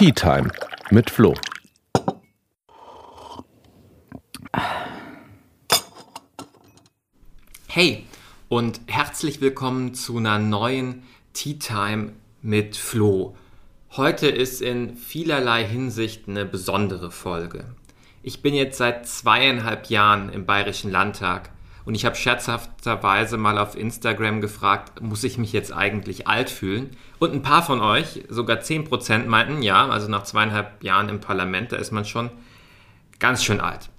Tea Time mit Flo. Hey und herzlich willkommen zu einer neuen Tea Time mit Flo. Heute ist in vielerlei Hinsicht eine besondere Folge. Ich bin jetzt seit zweieinhalb Jahren im Bayerischen Landtag und ich habe scherzhafterweise mal auf Instagram gefragt, muss ich mich jetzt eigentlich alt fühlen? Und ein paar von euch, sogar 10% meinten, ja, also nach zweieinhalb Jahren im Parlament, da ist man schon ganz schön alt.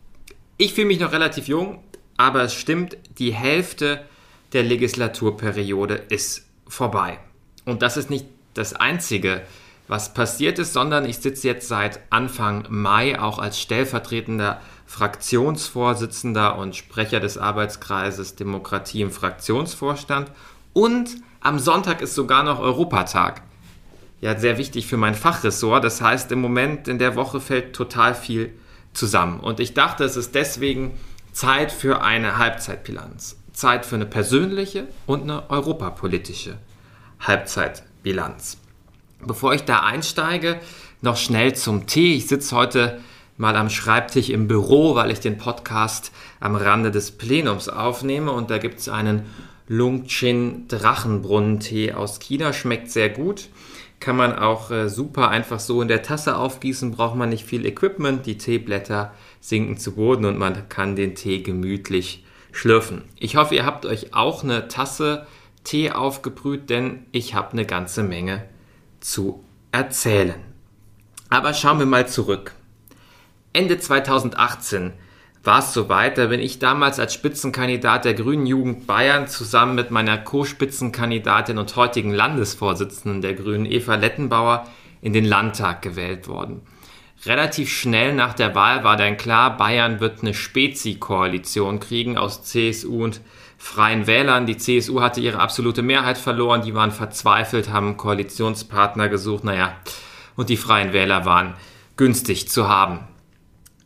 Ich fühle mich noch relativ jung, aber es stimmt, die Hälfte der Legislaturperiode ist vorbei. Und das ist nicht das Einzige, was passiert ist, sondern ich sitze jetzt seit Anfang Mai auch als stellvertretender Fraktionsvorsitzender und Sprecher des Arbeitskreises Demokratie im Fraktionsvorstand. Und am Sonntag ist sogar noch Europatag. Ja, sehr wichtig für mein Fachressort. Das heißt, im Moment in der Woche fällt total viel zusammen. Und ich dachte, es ist deswegen Zeit für eine Halbzeitbilanz. Zeit für eine persönliche und eine europapolitische Halbzeitbilanz. Bevor ich da einsteige, noch schnell zum Tee. Ich sitze heute mal am Schreibtisch im Büro, weil ich den Podcast am Rande des Plenums aufnehme und da gibt es einen Lungchin Drachenbrunnentee aus China. Schmeckt sehr gut. Kann man auch äh, super einfach so in der Tasse aufgießen, braucht man nicht viel Equipment. Die Teeblätter sinken zu Boden und man kann den Tee gemütlich schlürfen. Ich hoffe, ihr habt euch auch eine Tasse Tee aufgebrüht, denn ich habe eine ganze Menge zu erzählen. Aber schauen wir mal zurück. Ende 2018 war es soweit, da bin ich damals als Spitzenkandidat der Grünen Jugend Bayern zusammen mit meiner Co-Spitzenkandidatin und heutigen Landesvorsitzenden der Grünen Eva Lettenbauer in den Landtag gewählt worden. Relativ schnell nach der Wahl war dann klar, Bayern wird eine Spezi-Koalition kriegen aus CSU und Freien Wählern. Die CSU hatte ihre absolute Mehrheit verloren, die waren verzweifelt, haben Koalitionspartner gesucht, naja, und die Freien Wähler waren günstig zu haben.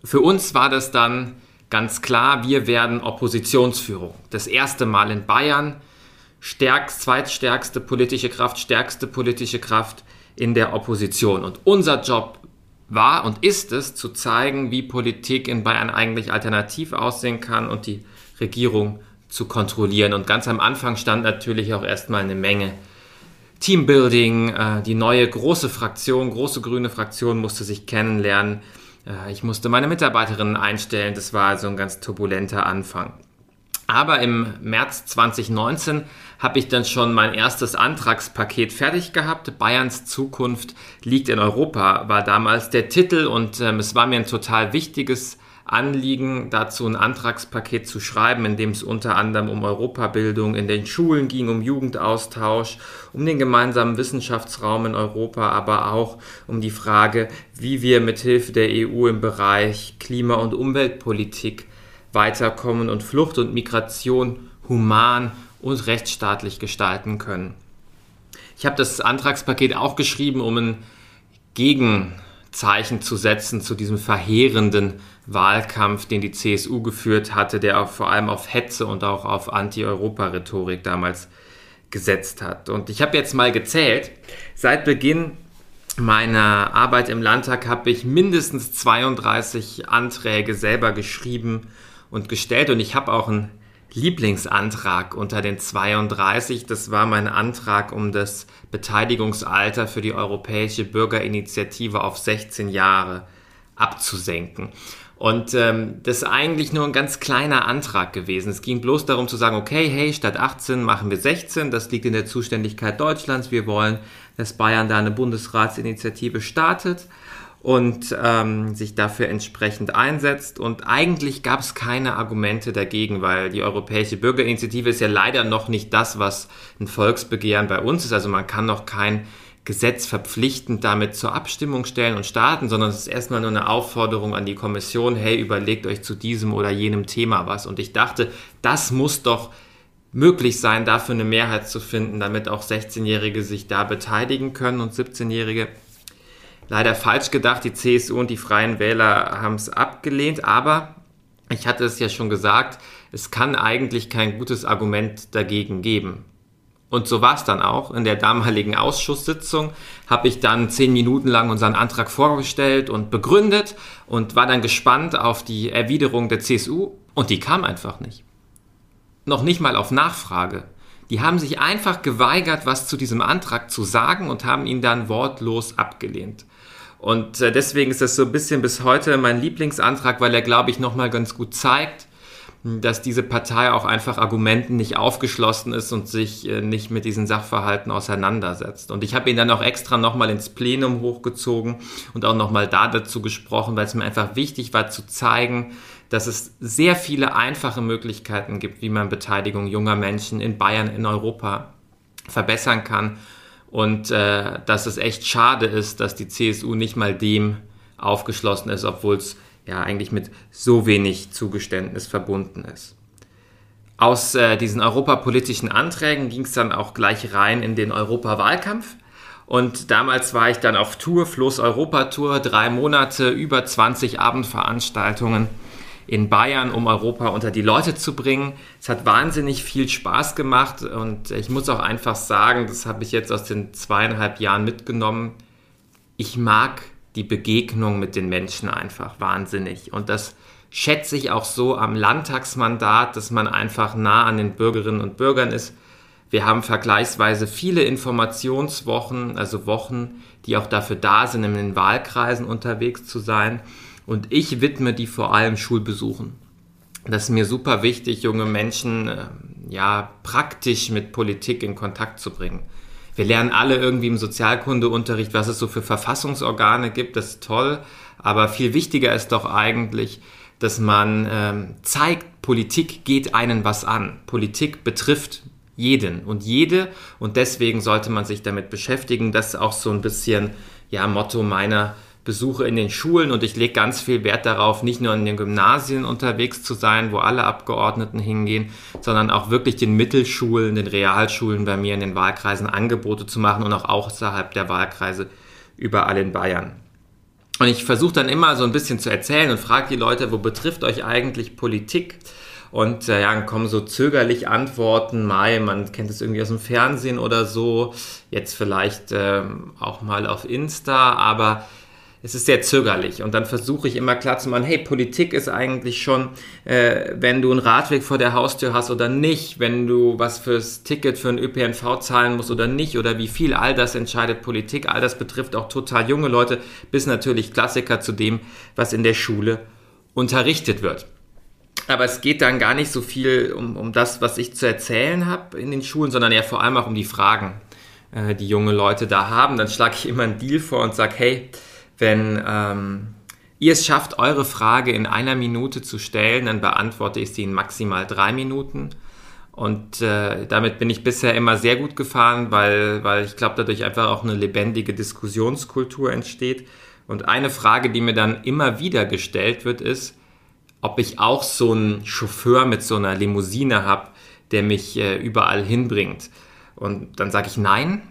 Für uns war das dann ganz klar, wir werden Oppositionsführung. Das erste Mal in Bayern, stärkst, zweitstärkste politische Kraft, stärkste politische Kraft in der Opposition. Und unser Job war und ist es, zu zeigen, wie Politik in Bayern eigentlich alternativ aussehen kann und die Regierung zu kontrollieren. Und ganz am Anfang stand natürlich auch erstmal eine Menge Teambuilding. Äh, die neue große Fraktion, große grüne Fraktion musste sich kennenlernen. Äh, ich musste meine Mitarbeiterinnen einstellen. Das war also ein ganz turbulenter Anfang. Aber im März 2019 habe ich dann schon mein erstes Antragspaket fertig gehabt. Bayerns Zukunft liegt in Europa war damals der Titel und ähm, es war mir ein total wichtiges Anliegen, dazu ein Antragspaket zu schreiben, in dem es unter anderem um Europabildung in den Schulen ging, um Jugendaustausch, um den gemeinsamen Wissenschaftsraum in Europa, aber auch um die Frage, wie wir mithilfe der EU im Bereich Klima- und Umweltpolitik weiterkommen und Flucht und Migration human und rechtsstaatlich gestalten können. Ich habe das Antragspaket auch geschrieben, um ein Gegenzeichen zu setzen zu diesem verheerenden Wahlkampf, den die CSU geführt hatte, der auch vor allem auf Hetze und auch auf Anti-Europa-Rhetorik damals gesetzt hat. Und ich habe jetzt mal gezählt, seit Beginn meiner Arbeit im Landtag habe ich mindestens 32 Anträge selber geschrieben und gestellt und ich habe auch einen Lieblingsantrag unter den 32. Das war mein Antrag, um das Beteiligungsalter für die Europäische Bürgerinitiative auf 16 Jahre abzusenken. Und ähm, das ist eigentlich nur ein ganz kleiner Antrag gewesen. Es ging bloß darum zu sagen, okay, hey, statt 18 machen wir 16. Das liegt in der Zuständigkeit Deutschlands. Wir wollen, dass Bayern da eine Bundesratsinitiative startet und ähm, sich dafür entsprechend einsetzt. Und eigentlich gab es keine Argumente dagegen, weil die Europäische Bürgerinitiative ist ja leider noch nicht das, was ein Volksbegehren bei uns ist. Also man kann noch kein Gesetz verpflichtend damit zur Abstimmung stellen und starten, sondern es ist erstmal nur eine Aufforderung an die Kommission, hey, überlegt euch zu diesem oder jenem Thema was. Und ich dachte, das muss doch möglich sein, dafür eine Mehrheit zu finden, damit auch 16-Jährige sich da beteiligen können und 17-Jährige. Leider falsch gedacht, die CSU und die Freien Wähler haben es abgelehnt, aber ich hatte es ja schon gesagt, es kann eigentlich kein gutes Argument dagegen geben. Und so war es dann auch. In der damaligen Ausschusssitzung habe ich dann zehn Minuten lang unseren Antrag vorgestellt und begründet und war dann gespannt auf die Erwiderung der CSU und die kam einfach nicht. Noch nicht mal auf Nachfrage. Die haben sich einfach geweigert, was zu diesem Antrag zu sagen und haben ihn dann wortlos abgelehnt. Und äh, deswegen ist das so ein bisschen bis heute mein Lieblingsantrag, weil er, glaube ich, nochmal ganz gut zeigt, dass diese Partei auch einfach Argumenten nicht aufgeschlossen ist und sich äh, nicht mit diesen Sachverhalten auseinandersetzt. Und ich habe ihn dann auch extra nochmal ins Plenum hochgezogen und auch nochmal da dazu gesprochen, weil es mir einfach wichtig war zu zeigen, dass es sehr viele einfache Möglichkeiten gibt, wie man Beteiligung junger Menschen in Bayern, in Europa verbessern kann. Und äh, dass es echt schade ist, dass die CSU nicht mal dem aufgeschlossen ist, obwohl es ja eigentlich mit so wenig Zugeständnis verbunden ist. Aus äh, diesen europapolitischen Anträgen ging es dann auch gleich rein in den Europawahlkampf. Und damals war ich dann auf Tour, Floß Europa-Tour, drei Monate, über 20 Abendveranstaltungen in Bayern, um Europa unter die Leute zu bringen. Es hat wahnsinnig viel Spaß gemacht und ich muss auch einfach sagen, das habe ich jetzt aus den zweieinhalb Jahren mitgenommen. Ich mag die Begegnung mit den Menschen einfach wahnsinnig. Und das schätze ich auch so am Landtagsmandat, dass man einfach nah an den Bürgerinnen und Bürgern ist. Wir haben vergleichsweise viele Informationswochen, also Wochen, die auch dafür da sind, in den Wahlkreisen unterwegs zu sein. Und ich widme die vor allem Schulbesuchen. Das ist mir super wichtig, junge Menschen äh, ja praktisch mit Politik in Kontakt zu bringen. Wir lernen alle irgendwie im Sozialkundeunterricht, was es so für Verfassungsorgane gibt. Das ist toll. Aber viel wichtiger ist doch eigentlich, dass man ähm, zeigt, Politik geht einen was an. Politik betrifft jeden und jede und deswegen sollte man sich damit beschäftigen. Das ist auch so ein bisschen ja Motto meiner Besuche in den Schulen und ich lege ganz viel Wert darauf, nicht nur in den Gymnasien unterwegs zu sein, wo alle Abgeordneten hingehen, sondern auch wirklich den Mittelschulen, den Realschulen bei mir in den Wahlkreisen Angebote zu machen und auch außerhalb der Wahlkreise überall in Bayern. Und ich versuche dann immer so ein bisschen zu erzählen und frage die Leute, wo betrifft euch eigentlich Politik? Und äh, ja, dann kommen so zögerlich Antworten, Mai, man kennt es irgendwie aus dem Fernsehen oder so, jetzt vielleicht ähm, auch mal auf Insta, aber es ist sehr zögerlich und dann versuche ich immer klar zu machen, hey, Politik ist eigentlich schon, äh, wenn du einen Radweg vor der Haustür hast oder nicht, wenn du was fürs Ticket für einen ÖPNV zahlen musst oder nicht oder wie viel, all das entscheidet Politik, all das betrifft auch total junge Leute, bis natürlich Klassiker zu dem, was in der Schule unterrichtet wird. Aber es geht dann gar nicht so viel um, um das, was ich zu erzählen habe in den Schulen, sondern ja vor allem auch um die Fragen, äh, die junge Leute da haben. Dann schlage ich immer einen Deal vor und sage, hey, wenn ähm, ihr es schafft, eure Frage in einer Minute zu stellen, dann beantworte ich sie in maximal drei Minuten. Und äh, damit bin ich bisher immer sehr gut gefahren, weil, weil ich glaube, dadurch einfach auch eine lebendige Diskussionskultur entsteht. Und eine Frage, die mir dann immer wieder gestellt wird, ist, ob ich auch so einen Chauffeur mit so einer Limousine habe, der mich äh, überall hinbringt. Und dann sage ich nein.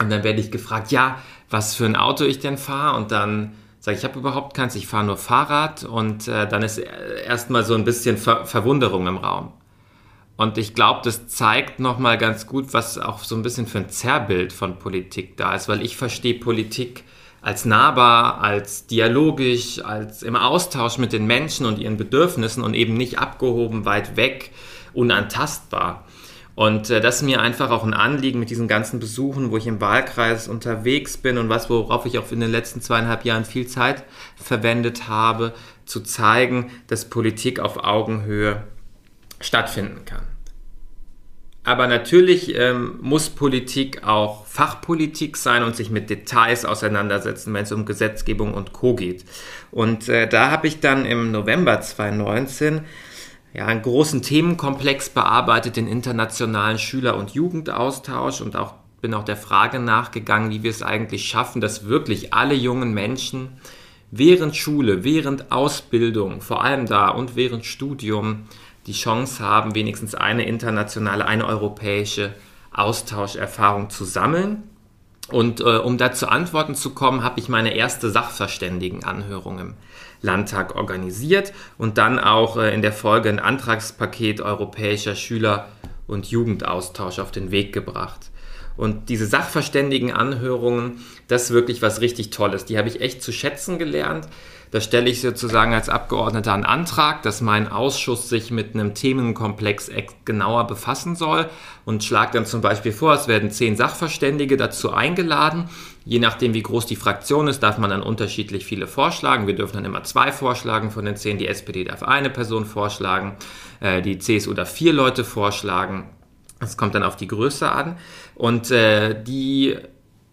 Und dann werde ich gefragt, ja, was für ein Auto ich denn fahre und dann sage ich, ich habe überhaupt keins, ich fahre nur Fahrrad und äh, dann ist erstmal so ein bisschen Ver Verwunderung im Raum. Und ich glaube, das zeigt nochmal ganz gut, was auch so ein bisschen für ein Zerrbild von Politik da ist, weil ich verstehe Politik als nahbar, als dialogisch, als im Austausch mit den Menschen und ihren Bedürfnissen und eben nicht abgehoben, weit weg, unantastbar. Und äh, das ist mir einfach auch ein Anliegen mit diesen ganzen Besuchen, wo ich im Wahlkreis unterwegs bin und was, worauf ich auch in den letzten zweieinhalb Jahren viel Zeit verwendet habe, zu zeigen, dass Politik auf Augenhöhe stattfinden kann. Aber natürlich ähm, muss Politik auch Fachpolitik sein und sich mit Details auseinandersetzen, wenn es um Gesetzgebung und Co geht. Und äh, da habe ich dann im November 2019 ja, einen großen Themenkomplex bearbeitet, den internationalen Schüler- und Jugendaustausch und auch bin auch der Frage nachgegangen, wie wir es eigentlich schaffen, dass wirklich alle jungen Menschen während Schule, während Ausbildung, vor allem da und während Studium die Chance haben, wenigstens eine internationale, eine europäische Austauscherfahrung zu sammeln. Und äh, um da zu Antworten zu kommen, habe ich meine erste Sachverständigenanhörung im Landtag organisiert und dann auch äh, in der Folge ein Antragspaket europäischer Schüler und Jugendaustausch auf den Weg gebracht. Und diese Sachverständigenanhörungen, das ist wirklich was richtig Tolles. Die habe ich echt zu schätzen gelernt. Da stelle ich sozusagen als Abgeordneter einen Antrag, dass mein Ausschuss sich mit einem Themenkomplex genauer befassen soll und schlage dann zum Beispiel vor, es werden zehn Sachverständige dazu eingeladen. Je nachdem, wie groß die Fraktion ist, darf man dann unterschiedlich viele vorschlagen. Wir dürfen dann immer zwei vorschlagen von den zehn. Die SPD darf eine Person vorschlagen, äh, die CSU darf vier Leute vorschlagen. Das kommt dann auf die Größe an. Und äh, die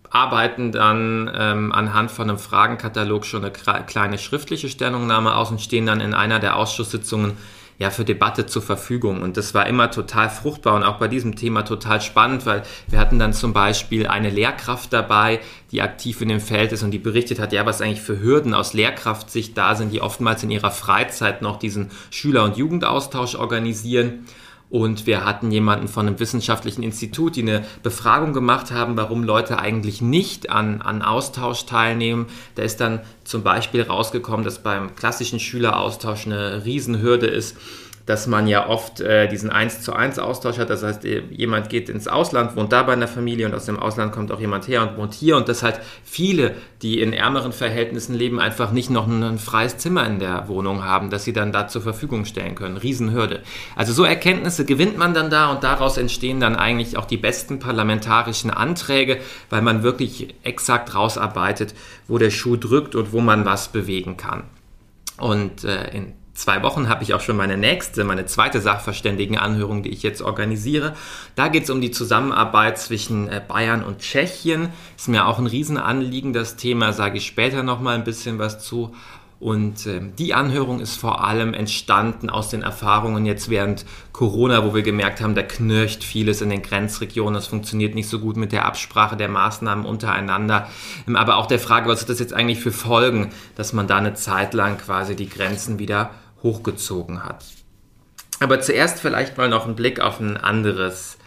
arbeiten dann ähm, anhand von einem Fragenkatalog schon eine kleine schriftliche Stellungnahme aus und stehen dann in einer der Ausschusssitzungen ja für Debatte zur Verfügung. Und das war immer total fruchtbar und auch bei diesem Thema total spannend, weil wir hatten dann zum Beispiel eine Lehrkraft dabei, die aktiv in dem Feld ist und die berichtet hat, ja, was eigentlich für Hürden aus Lehrkraftsicht da sind, die oftmals in ihrer Freizeit noch diesen Schüler- und Jugendaustausch organisieren. Und wir hatten jemanden von einem wissenschaftlichen Institut, die eine Befragung gemacht haben, warum Leute eigentlich nicht an, an Austausch teilnehmen. Da ist dann zum Beispiel rausgekommen, dass beim klassischen Schüleraustausch eine Riesenhürde ist, dass man ja oft äh, diesen 1 zu 1 Austausch hat. Das heißt, äh, jemand geht ins Ausland, wohnt da bei einer Familie und aus dem Ausland kommt auch jemand her und wohnt hier. Und dass halt viele, die in ärmeren Verhältnissen leben, einfach nicht noch ein, freies Zimmer in der Wohnung haben, das sie dann da zur Verfügung stellen können. Riesenhürde. Also so Erkenntnisse gewinnt man dann da und daraus entstehen dann eigentlich auch die besten parlamentarischen Anträge, weil man wirklich exakt rausarbeitet, wo der Schuh drückt und wo man was bewegen kann. Und äh, in zwei Wochen habe ich auch schon meine nächste, meine zweite Sachverständigenanhörung, die ich jetzt organisiere. Da geht es um die Zusammenarbeit zwischen äh, Bayern und Tschechien. Ist mir auch ein Riesenanliegen, das Thema, sage ich später nochmal ein bisschen was zu. Und äh, die Anhörung ist vor allem entstanden aus den Erfahrungen jetzt während Corona, wo wir gemerkt haben, da knircht vieles in den Grenzregionen. Es funktioniert nicht so gut mit der Absprache der Maßnahmen untereinander. Ähm, aber auch der Frage, was hat das jetzt eigentlich für Folgen, dass man da eine Zeit lang quasi die Grenzen wieder hochgezogen hat. Aber zuerst vielleicht mal noch ein Blick auf ein anderes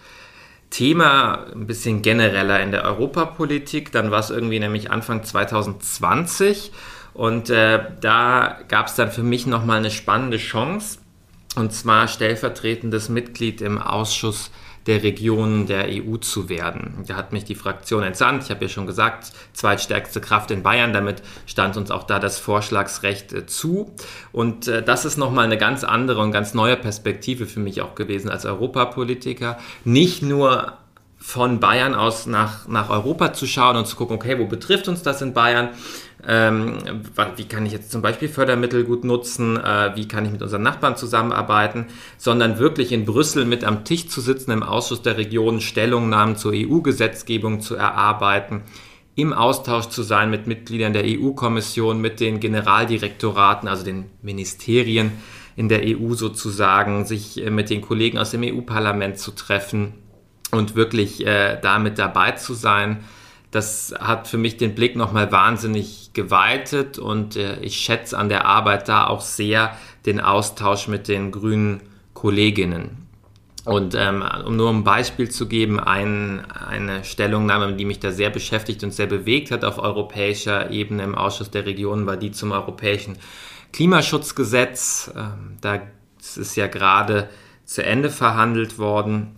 Thema, ein bisschen genereller in der Europapolitik. Dann war es irgendwie nämlich Anfang 2020 und äh, da gab es dann für mich nochmal eine spannende Chance. Und zwar stellvertretendes Mitglied im Ausschuss der Regionen der EU zu werden. Da hat mich die Fraktion entsandt. Ich habe ja schon gesagt, zweitstärkste Kraft in Bayern. Damit stand uns auch da das Vorschlagsrecht äh, zu. Und äh, das ist nochmal eine ganz andere und ganz neue Perspektive für mich auch gewesen als Europapolitiker. Nicht nur von Bayern aus nach, nach Europa zu schauen und zu gucken, okay, wo betrifft uns das in Bayern? Ähm, wie kann ich jetzt zum Beispiel Fördermittel gut nutzen? Äh, wie kann ich mit unseren Nachbarn zusammenarbeiten? Sondern wirklich in Brüssel mit am Tisch zu sitzen, im Ausschuss der Regionen Stellungnahmen zur EU-Gesetzgebung zu erarbeiten, im Austausch zu sein mit Mitgliedern der EU-Kommission, mit den Generaldirektoraten, also den Ministerien in der EU sozusagen, sich äh, mit den Kollegen aus dem EU-Parlament zu treffen und wirklich äh, damit dabei zu sein, das hat für mich den Blick nochmal wahnsinnig geweitet und äh, ich schätze an der Arbeit da auch sehr den Austausch mit den grünen Kolleginnen. Und ähm, um nur ein Beispiel zu geben, ein, eine Stellungnahme, die mich da sehr beschäftigt und sehr bewegt hat auf europäischer Ebene im Ausschuss der Regionen, war die zum europäischen Klimaschutzgesetz. Ähm, da ist ja gerade zu Ende verhandelt worden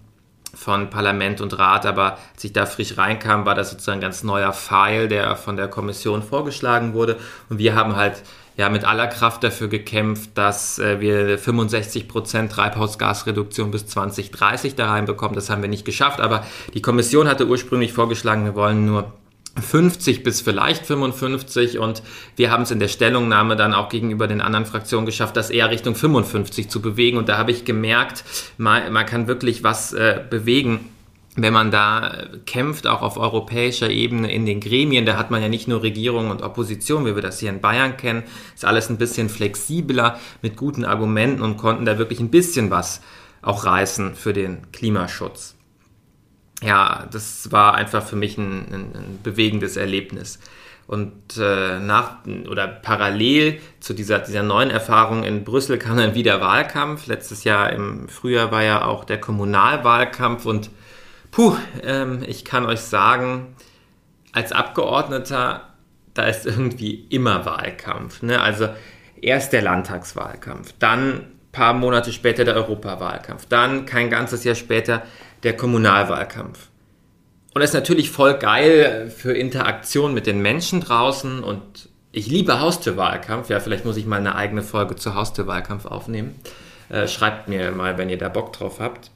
von Parlament und Rat, aber als ich da frisch reinkam, war das sozusagen ein ganz neuer Pfeil, der von der Kommission vorgeschlagen wurde. Und wir haben halt ja mit aller Kraft dafür gekämpft, dass äh, wir 65 Prozent Treibhausgasreduktion bis 2030 da reinbekommen. Das haben wir nicht geschafft, aber die Kommission hatte ursprünglich vorgeschlagen, wir wollen nur 50 bis vielleicht 55 und wir haben es in der Stellungnahme dann auch gegenüber den anderen Fraktionen geschafft, das eher Richtung 55 zu bewegen. Und da habe ich gemerkt, man, man kann wirklich was äh, bewegen wenn man da kämpft, auch auf europäischer Ebene in den Gremien, da hat man ja nicht nur Regierung und Opposition, wie wir das hier in Bayern kennen, ist alles ein bisschen flexibler mit guten Argumenten und konnten da wirklich ein bisschen was auch reißen für den Klimaschutz ja, das war einfach für mich ein, ein, ein bewegendes Erlebnis. Und äh, nach oder parallel zu dieser, dieser neuen Erfahrung in Brüssel kam dann wieder Wahlkampf. Letztes Jahr im Frühjahr war ja auch der Kommunalwahlkampf und puh, ähm, ich kann euch sagen, als Abgeordneter, da ist irgendwie immer Wahlkampf. Ne? Also erst der Landtagswahlkampf, dann paar Monate später der Europawahlkampf, dann kein ganzes Jahr später der Kommunalwahlkampf. Und das ist natürlich voll geil für Interaktion mit den Menschen draußen und ich liebe Haustürwahlkampf. Ja, vielleicht muss ich mal eine eigene Folge zu Haustürwahlkampf aufnehmen. Äh, schreibt mir mal, wenn ihr da Bock drauf habt.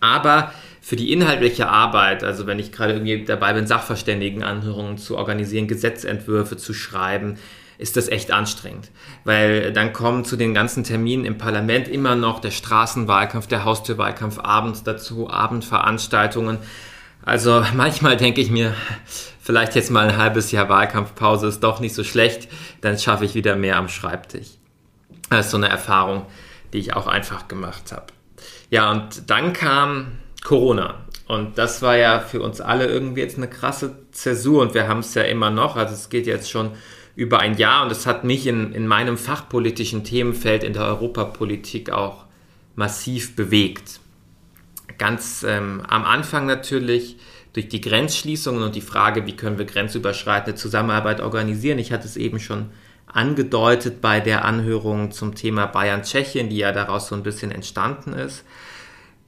Aber für die inhaltliche Arbeit, also wenn ich gerade irgendwie dabei bin, Sachverständigenanhörungen zu organisieren, Gesetzentwürfe zu schreiben, ist das echt anstrengend. Weil dann kommen zu den ganzen Terminen im Parlament immer noch der Straßenwahlkampf, der Haustürwahlkampf abends dazu, Abendveranstaltungen. Also manchmal denke ich mir, vielleicht jetzt mal ein halbes Jahr Wahlkampfpause ist doch nicht so schlecht, dann schaffe ich wieder mehr am Schreibtisch. Das ist so eine Erfahrung, die ich auch einfach gemacht habe. Ja, und dann kam Corona. Und das war ja für uns alle irgendwie jetzt eine krasse Zäsur und wir haben es ja immer noch. Also es geht jetzt schon über ein Jahr und es hat mich in, in meinem fachpolitischen Themenfeld in der Europapolitik auch massiv bewegt. Ganz ähm, am Anfang natürlich durch die Grenzschließungen und die Frage, wie können wir grenzüberschreitende Zusammenarbeit organisieren. Ich hatte es eben schon angedeutet bei der Anhörung zum Thema Bayern-Tschechien, die ja daraus so ein bisschen entstanden ist.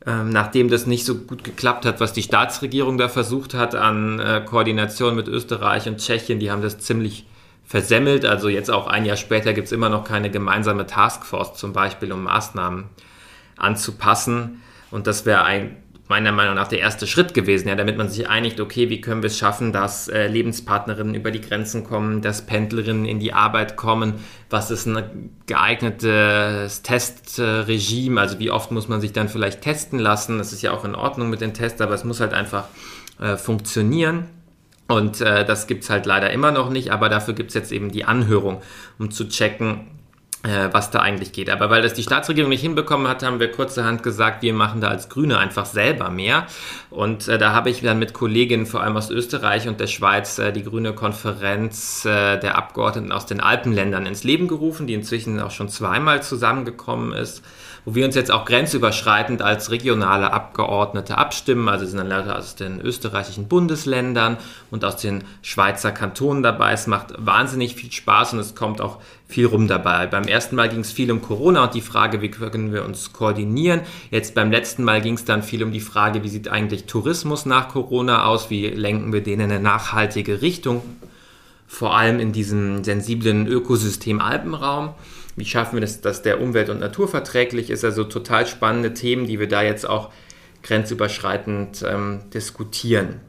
Ähm, nachdem das nicht so gut geklappt hat, was die Staatsregierung da versucht hat an äh, Koordination mit Österreich und Tschechien, die haben das ziemlich versemmelt. Also jetzt auch ein Jahr später gibt es immer noch keine gemeinsame Taskforce zum Beispiel, um Maßnahmen anzupassen. Und das wäre ein meiner Meinung nach der erste Schritt gewesen, ja, damit man sich einigt, okay, wie können wir es schaffen, dass äh, Lebenspartnerinnen über die Grenzen kommen, dass Pendlerinnen in die Arbeit kommen, was ist ein geeignetes Testregime, also wie oft muss man sich dann vielleicht testen lassen, das ist ja auch in Ordnung mit den Tests, aber es muss halt einfach äh, funktionieren. Und äh, das gibt es halt leider immer noch nicht, aber dafür gibt es jetzt eben die Anhörung, um zu checken, was da eigentlich geht. Aber weil das die Staatsregierung nicht hinbekommen hat, haben wir kurzerhand gesagt, wir machen da als Grüne einfach selber mehr. Und äh, da habe ich dann mit Kolleginnen vor allem aus Österreich und der Schweiz äh, die Grüne Konferenz äh, der Abgeordneten aus den Alpenländern ins Leben gerufen, die inzwischen auch schon zweimal zusammengekommen ist wo wir uns jetzt auch grenzüberschreitend als regionale Abgeordnete abstimmen. Also sind dann Leute aus den österreichischen Bundesländern und aus den Schweizer Kantonen dabei. Es macht wahnsinnig viel Spaß und es kommt auch viel rum dabei. Beim ersten Mal ging es viel um Corona und die Frage, wie können wir uns koordinieren. Jetzt beim letzten Mal ging es dann viel um die Frage, wie sieht eigentlich Tourismus nach Corona aus? Wie lenken wir den in eine nachhaltige Richtung? Vor allem in diesem sensiblen Ökosystem Alpenraum. Wie schaffen wir das, dass der umwelt- und naturverträglich ist? Also total spannende Themen, die wir da jetzt auch grenzüberschreitend ähm, diskutieren.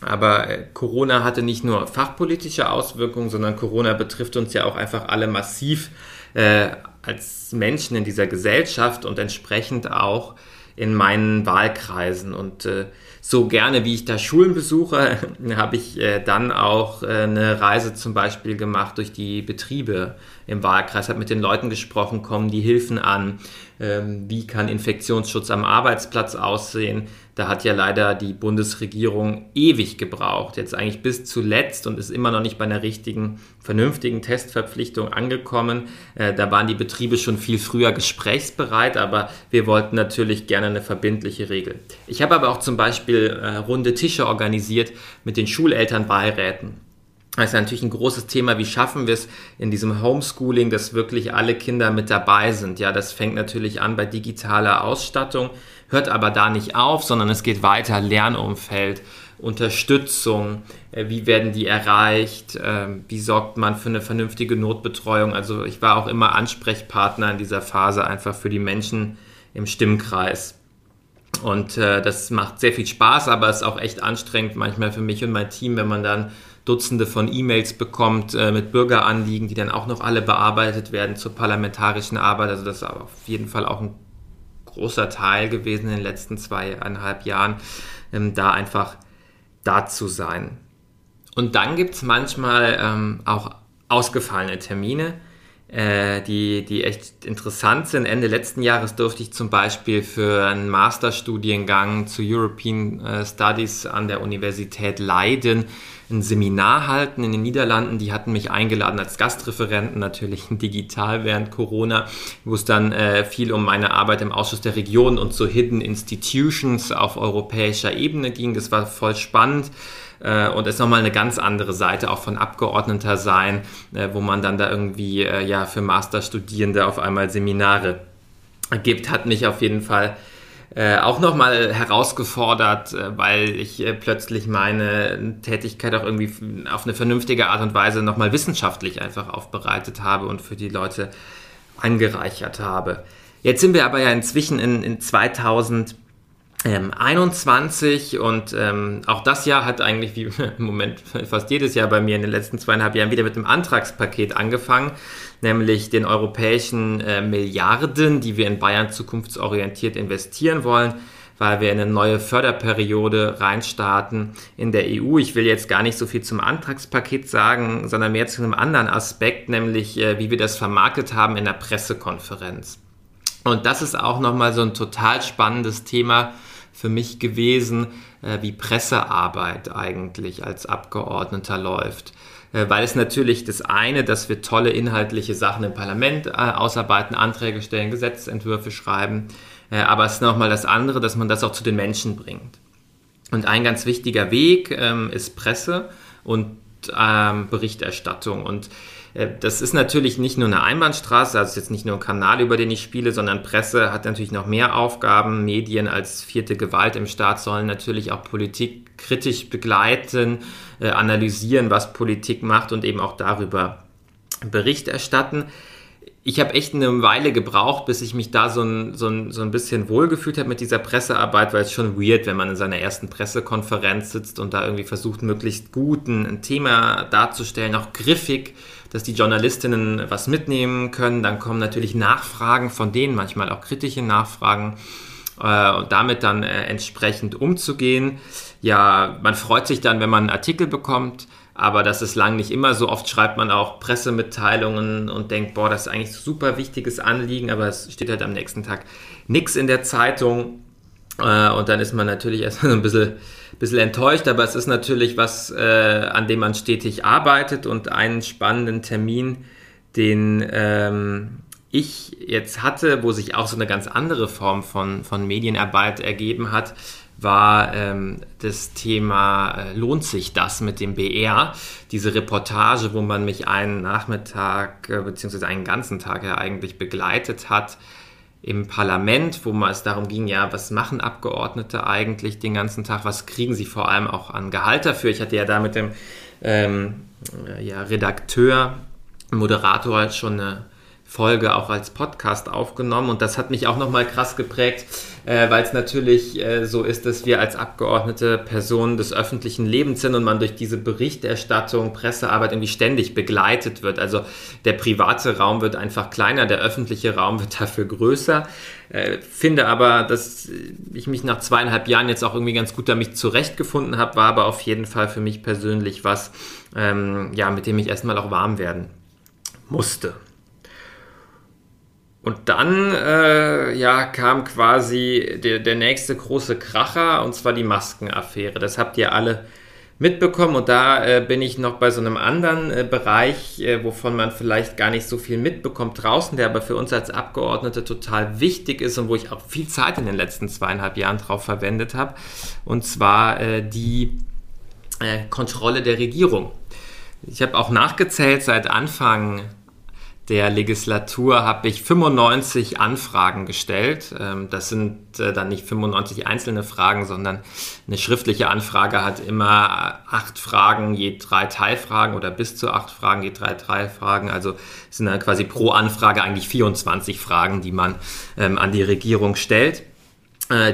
Aber äh, Corona hatte nicht nur fachpolitische Auswirkungen, sondern Corona betrifft uns ja auch einfach alle massiv äh, als Menschen in dieser Gesellschaft und entsprechend auch in meinen Wahlkreisen. Und äh, so gerne, wie ich da Schulen besuche, habe ich äh, dann auch äh, eine Reise zum Beispiel gemacht durch die Betriebe im Wahlkreis, habe mit den Leuten gesprochen, kommen die Hilfen an, wie kann Infektionsschutz am Arbeitsplatz aussehen. Da hat ja leider die Bundesregierung ewig gebraucht, jetzt eigentlich bis zuletzt und ist immer noch nicht bei einer richtigen, vernünftigen Testverpflichtung angekommen. Äh, da waren die Betriebe schon viel früher gesprächsbereit, aber wir wollten natürlich gerne eine verbindliche Regel. Ich habe aber auch zum Beispiel äh, runde Tische organisiert mit den Schulelternbeiräten. Das ist natürlich ein großes Thema. Wie schaffen wir es in diesem Homeschooling, dass wirklich alle Kinder mit dabei sind? Ja, das fängt natürlich an bei digitaler Ausstattung, hört aber da nicht auf, sondern es geht weiter. Lernumfeld, Unterstützung, äh, wie werden die erreicht? Ähm, wie sorgt man für eine vernünftige Notbetreuung? Also ich war auch immer Ansprechpartner in dieser Phase einfach für die Menschen im Stimmkreis. Und äh, das macht sehr viel Spaß, aber ist auch echt anstrengend manchmal für mich und mein Team, wenn man dann Dutzende von E-Mails bekommt äh, mit Bürgeranliegen, die dann auch noch alle bearbeitet werden zur parlamentarischen Arbeit. Also das ist auf jeden Fall auch ein großer Teil gewesen in den letzten zweieinhalb Jahren, ähm, da einfach da zu sein. Und dann gibt es manchmal ähm, auch ausgefallene Termine, äh, die, die echt interessant sind. Ende letzten Jahres durfte ich zum Beispiel für einen Masterstudiengang zu European äh, Studies an der Universität Leiden ein Seminar halten in den Niederlanden. Die hatten mich eingeladen als Gastreferenten, natürlich digital während Corona, wo es dann äh, viel um meine Arbeit im Ausschuss der Region und so Hidden Institutions auf europäischer Ebene ging. Das war voll spannend äh, und ist nochmal eine ganz andere Seite auch von Abgeordneter sein, äh, wo man dann da irgendwie äh, ja für Masterstudierende auf einmal Seminare gibt, hat mich auf jeden Fall äh, auch nochmal herausgefordert, weil ich plötzlich meine Tätigkeit auch irgendwie auf eine vernünftige Art und Weise nochmal wissenschaftlich einfach aufbereitet habe und für die Leute angereichert habe. Jetzt sind wir aber ja inzwischen in, in 2000 ähm, 21 und ähm, auch das Jahr hat eigentlich wie im Moment fast jedes Jahr bei mir in den letzten zweieinhalb Jahren wieder mit einem Antragspaket angefangen, nämlich den europäischen äh, Milliarden, die wir in Bayern zukunftsorientiert investieren wollen, weil wir in eine neue Förderperiode reinstarten in der EU. Ich will jetzt gar nicht so viel zum Antragspaket sagen, sondern mehr zu einem anderen Aspekt, nämlich äh, wie wir das vermarktet haben in der Pressekonferenz. Und das ist auch nochmal so ein total spannendes Thema, für mich gewesen, äh, wie Pressearbeit eigentlich als Abgeordneter läuft. Äh, weil es natürlich das eine, dass wir tolle inhaltliche Sachen im Parlament äh, ausarbeiten, Anträge stellen, Gesetzentwürfe schreiben, aber es ist nochmal das andere, dass man das auch zu den Menschen bringt. Und ein ganz wichtiger Weg ähm, ist Presse und ähm, Berichterstattung. Und das ist natürlich nicht nur eine Einbahnstraße, also jetzt nicht nur ein Kanal, über den ich spiele, sondern Presse hat natürlich noch mehr Aufgaben. Medien als vierte Gewalt im Staat sollen natürlich auch Politik kritisch begleiten, äh, analysieren, was Politik macht und eben auch darüber Bericht erstatten ich habe echt eine Weile gebraucht, bis ich mich da so ein, so ein, so ein bisschen wohlgefühlt habe mit dieser Pressearbeit, weil es schon weird, wenn man in seiner ersten Pressekonferenz sitzt und da irgendwie versucht, möglichst gut ein Thema darzustellen, auch griffig, dass die Journalistinnen was mitnehmen können. Dann kommen natürlich Nachfragen von denen, manchmal auch kritische Nachfragen äh, und damit dann äh, entsprechend umzugehen. Ja, man freut sich dann, wenn man einen Artikel bekommt aber das ist lang nicht immer so. Oft schreibt man auch Pressemitteilungen und denkt, boah, das ist eigentlich ein super wichtiges Anliegen, aber es steht halt am nächsten Tag nichts in der Zeitung. Äh, und dann ist man natürlich erstmal so ein bisschen, bisschen enttäuscht, aber es ist natürlich was, äh, an dem man stetig arbeitet und einen spannenden Termin, den ähm, ich jetzt hatte, wo sich auch so eine ganz andere Form von, von Medienarbeit ergeben hat, war ähm, das Thema, äh, lohnt sich das mit dem BR? Diese Reportage, wo man mich einen Nachmittag äh, beziehungsweise einen ganzen Tag ja eigentlich begleitet hat im Parlament, wo es darum ging, ja, was machen Abgeordnete eigentlich den ganzen Tag? Was kriegen sie vor allem auch an Gehalt dafür? Ich hatte ja da mit dem ähm, ja, Redakteur, Moderator schon eine Folge auch als Podcast aufgenommen und das hat mich auch nochmal krass geprägt, äh, weil es natürlich äh, so ist, dass wir als Abgeordnete Personen des öffentlichen Lebens sind und man durch diese Berichterstattung, Pressearbeit irgendwie ständig begleitet wird. Also der private Raum wird einfach kleiner, der öffentliche Raum wird dafür größer. Äh, finde aber, dass ich mich nach zweieinhalb Jahren jetzt auch irgendwie ganz gut damit zurechtgefunden habe, war aber auf jeden Fall für mich persönlich was, ähm, ja, mit dem ich erstmal auch warm werden musste. Und dann äh, ja, kam quasi der, der nächste große Kracher, und zwar die Maskenaffäre. Das habt ihr alle mitbekommen. Und da äh, bin ich noch bei so einem anderen äh, Bereich, äh, wovon man vielleicht gar nicht so viel mitbekommt draußen, der aber für uns als Abgeordnete total wichtig ist und wo ich auch viel Zeit in den letzten zweieinhalb Jahren drauf verwendet habe. Und zwar äh, die äh, Kontrolle der Regierung. Ich habe auch nachgezählt, seit Anfang der Legislatur habe ich 95 Anfragen gestellt. Ähm, das sind äh, dann nicht 95 einzelne Fragen, sondern eine schriftliche Anfrage hat immer acht Fragen, je drei Teilfragen oder bis zu acht Fragen, je drei Teilfragen. Also sind dann quasi pro Anfrage eigentlich 24 Fragen, die man ähm, an die Regierung stellt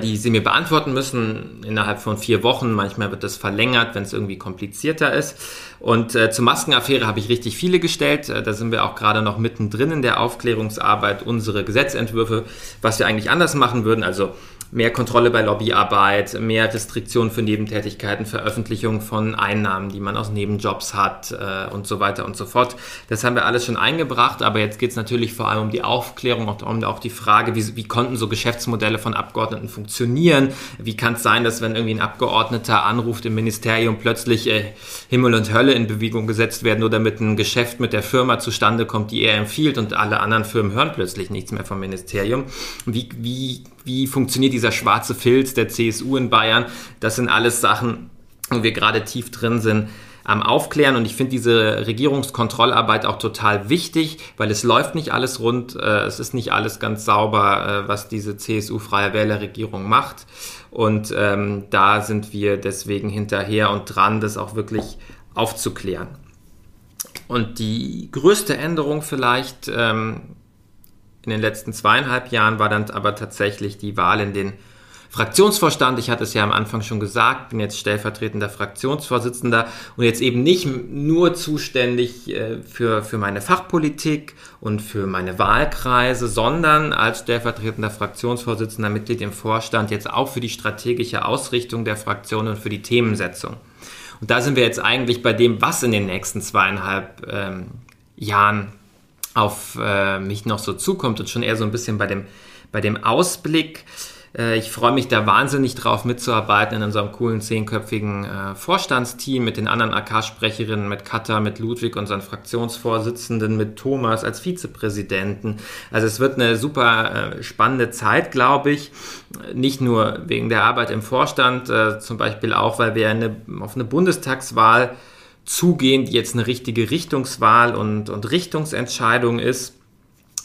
die sie mir beantworten müssen innerhalb von vier Wochen. Manchmal wird das verlängert, wenn es irgendwie komplizierter ist. Und äh, zur Maskenaffäre habe ich richtig viele gestellt. Äh, da sind wir auch gerade noch mittendrin in der Aufklärungsarbeit. Unsere Gesetzentwürfe, was wir eigentlich anders machen würden. Also mehr Kontrolle bei Lobbyarbeit, mehr Restriktionen für Nebentätigkeiten, Veröffentlichung von Einnahmen, die man aus Nebenjobs hat äh, und so weiter und so fort. Das haben wir alles schon eingebracht, aber jetzt geht es natürlich vor allem um die Aufklärung und um auch die Frage, wie, wie konnten so Geschäftsmodelle von Abgeordneten funktionieren? Wie kann es sein, dass wenn irgendwie ein Abgeordneter anruft im Ministerium, plötzlich äh, Himmel und Hölle in Bewegung gesetzt werden oder mit einem Geschäft mit der Firma zustande kommt, die er empfiehlt und alle anderen Firmen hören plötzlich nichts mehr vom Ministerium? Wie, wie wie funktioniert dieser schwarze Filz der CSU in Bayern. Das sind alles Sachen, wo wir gerade tief drin sind. am Aufklären und ich finde diese Regierungskontrollarbeit auch total wichtig, weil es läuft nicht alles rund, äh, es ist nicht alles ganz sauber, äh, was diese CSU-freie Wählerregierung macht. Und ähm, da sind wir deswegen hinterher und dran, das auch wirklich aufzuklären. Und die größte Änderung vielleicht ähm, in den letzten zweieinhalb Jahren war dann aber tatsächlich die Wahl in den Fraktionsvorstand. Ich hatte es ja am Anfang schon gesagt, bin jetzt stellvertretender Fraktionsvorsitzender und jetzt eben nicht nur zuständig äh, für, für meine Fachpolitik und für meine Wahlkreise, sondern als stellvertretender Fraktionsvorsitzender Mitglied im Vorstand jetzt auch für die strategische Ausrichtung der Fraktion und für die Themensetzung. Und da sind wir jetzt eigentlich bei dem, was in den nächsten zweieinhalb ähm, Jahren auf äh, mich noch so zukommt und schon eher so ein bisschen bei dem, bei dem Ausblick. Äh, ich freue mich da wahnsinnig drauf mitzuarbeiten in unserem coolen zehnköpfigen äh, Vorstandsteam mit den anderen AK-Sprecherinnen, mit Katha, mit Ludwig, unseren Fraktionsvorsitzenden, mit Thomas als Vizepräsidenten. Also es wird eine super äh, spannende Zeit, glaube ich. Nicht nur wegen der Arbeit im Vorstand, äh, zum Beispiel auch, weil wir eine, auf eine Bundestagswahl zugehen, die jetzt eine richtige Richtungswahl und, und Richtungsentscheidung ist.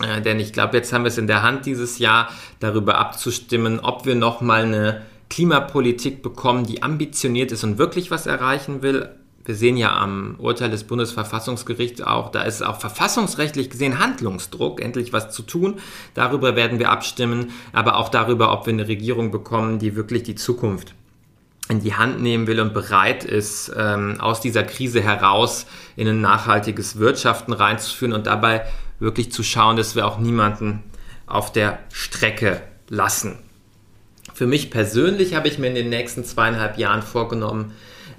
Äh, denn ich glaube, jetzt haben wir es in der Hand dieses Jahr, darüber abzustimmen, ob wir nochmal eine Klimapolitik bekommen, die ambitioniert ist und wirklich was erreichen will. Wir sehen ja am Urteil des Bundesverfassungsgerichts auch, da ist auch verfassungsrechtlich gesehen Handlungsdruck, endlich was zu tun. Darüber werden wir abstimmen, aber auch darüber, ob wir eine Regierung bekommen, die wirklich die Zukunft in die Hand nehmen will und bereit ist, ähm, aus dieser Krise heraus in ein nachhaltiges Wirtschaften reinzuführen und dabei wirklich zu schauen, dass wir auch niemanden auf der Strecke lassen. Für mich persönlich habe ich mir in den nächsten zweieinhalb Jahren vorgenommen,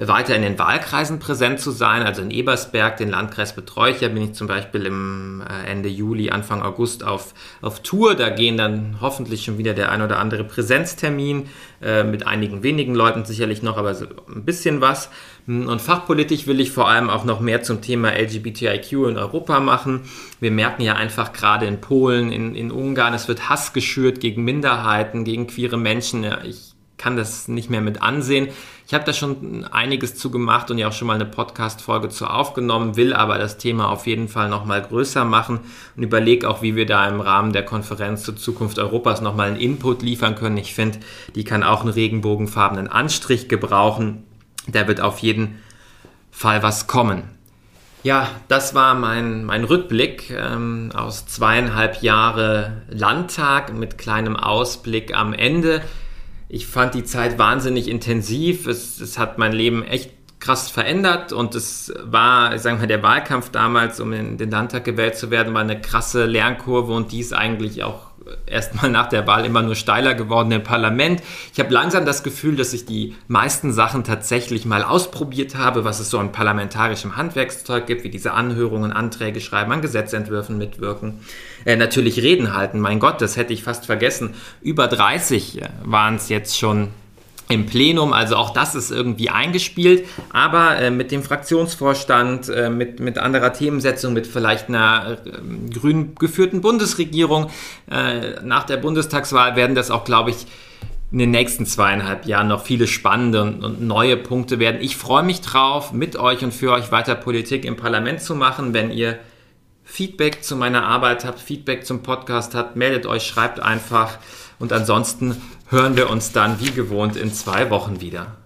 weiter in den Wahlkreisen präsent zu sein. Also in Ebersberg, den Landkreis betreue ich ja, bin ich zum Beispiel im äh, Ende Juli, Anfang August auf, auf Tour. Da gehen dann hoffentlich schon wieder der ein oder andere Präsenztermin äh, mit einigen wenigen Leuten sicherlich noch, aber so ein bisschen was. Und fachpolitisch will ich vor allem auch noch mehr zum Thema LGBTIQ in Europa machen. Wir merken ja einfach gerade in Polen, in, in Ungarn, es wird Hass geschürt gegen Minderheiten, gegen queere Menschen. Ich kann das nicht mehr mit ansehen. Ich habe da schon einiges zu gemacht und ja auch schon mal eine Podcast-Folge zu aufgenommen, will aber das Thema auf jeden Fall nochmal größer machen und überlege auch, wie wir da im Rahmen der Konferenz zur Zukunft Europas nochmal einen Input liefern können. Ich finde, die kann auch einen regenbogenfarbenen Anstrich gebrauchen. Da wird auf jeden Fall was kommen. Ja, das war mein, mein Rückblick ähm, aus zweieinhalb Jahre Landtag mit kleinem Ausblick am Ende ich fand die Zeit wahnsinnig intensiv. Es, es hat mein Leben echt krass verändert und es war, ich sage mal, der Wahlkampf damals, um in den Landtag gewählt zu werden, war eine krasse Lernkurve und die ist eigentlich auch erstmal nach der Wahl immer nur steiler geworden im Parlament. Ich habe langsam das Gefühl, dass ich die meisten Sachen tatsächlich mal ausprobiert habe, was es so an parlamentarischem Handwerkszeug gibt, wie diese Anhörungen, Anträge schreiben, an Gesetzentwürfen mitwirken. Äh, natürlich Reden halten, mein Gott, das hätte ich fast vergessen. Über 30 waren es jetzt schon im Plenum. Also auch das ist irgendwie eingespielt, aber äh, mit dem Fraktionsvorstand, äh, mit, mit anderer Themensetzung, mit vielleicht einer äh, grün geführten Bundesregierung äh, nach der Bundestagswahl werden das auch, glaube ich, in den nächsten zweieinhalb Jahren noch viele spannende und, und neue Punkte werden. Ich freue mich drauf, mit euch und für euch weiter Politik im Parlament zu machen. Wenn ihr Feedback zu meiner Arbeit habt, Feedback zum Podcast habt, meldet euch, schreibt einfach. Und ansonsten hören wir uns dann wie gewohnt in zwei Wochen wieder.